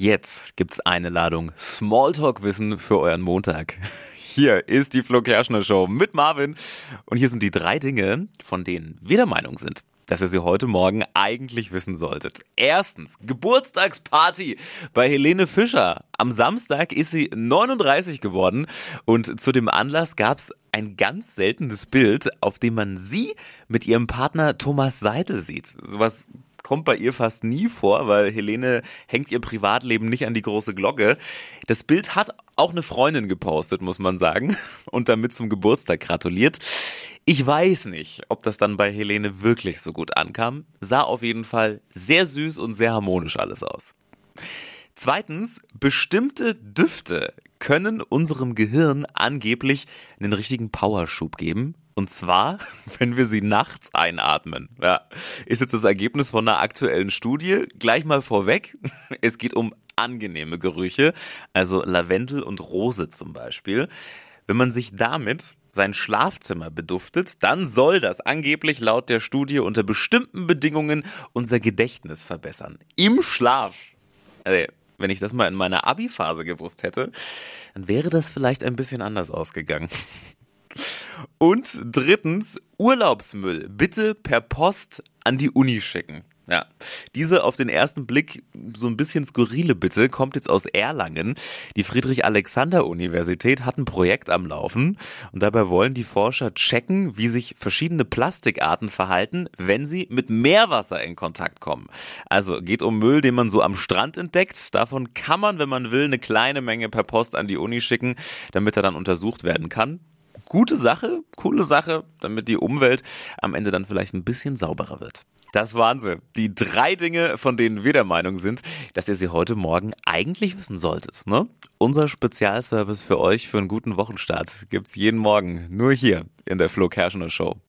Jetzt gibt's eine Ladung Smalltalk-Wissen für euren Montag. Hier ist die Flo Kerschner Show mit Marvin. Und hier sind die drei Dinge, von denen wir der Meinung sind, dass ihr sie heute Morgen eigentlich wissen solltet. Erstens, Geburtstagsparty bei Helene Fischer. Am Samstag ist sie 39 geworden und zu dem Anlass gab's ein ganz seltenes Bild, auf dem man sie mit ihrem Partner Thomas Seidel sieht. Sowas kommt bei ihr fast nie vor, weil Helene hängt ihr Privatleben nicht an die große Glocke. Das Bild hat auch eine Freundin gepostet, muss man sagen, und damit zum Geburtstag gratuliert. Ich weiß nicht, ob das dann bei Helene wirklich so gut ankam. Sah auf jeden Fall sehr süß und sehr harmonisch alles aus. Zweitens, bestimmte Düfte können unserem Gehirn angeblich einen richtigen Powerschub geben. Und zwar, wenn wir sie nachts einatmen. Ja, ist jetzt das Ergebnis von einer aktuellen Studie. Gleich mal vorweg. Es geht um angenehme Gerüche, also Lavendel und Rose zum Beispiel. Wenn man sich damit sein Schlafzimmer beduftet, dann soll das angeblich laut der Studie unter bestimmten Bedingungen unser Gedächtnis verbessern. Im Schlaf. Also, wenn ich das mal in meiner Abi-Phase gewusst hätte, dann wäre das vielleicht ein bisschen anders ausgegangen. Und drittens, Urlaubsmüll bitte per Post an die Uni schicken. Ja, diese auf den ersten Blick so ein bisschen skurrile Bitte kommt jetzt aus Erlangen. Die Friedrich-Alexander-Universität hat ein Projekt am Laufen und dabei wollen die Forscher checken, wie sich verschiedene Plastikarten verhalten, wenn sie mit Meerwasser in Kontakt kommen. Also geht um Müll, den man so am Strand entdeckt. Davon kann man, wenn man will, eine kleine Menge per Post an die Uni schicken, damit er dann untersucht werden kann gute Sache, coole Sache, damit die Umwelt am Ende dann vielleicht ein bisschen sauberer wird. Das waren sie. Die drei Dinge, von denen wir der Meinung sind, dass ihr sie heute Morgen eigentlich wissen solltet. Ne? Unser Spezialservice für euch für einen guten Wochenstart gibt's jeden Morgen nur hier in der Flo Kerschner Show.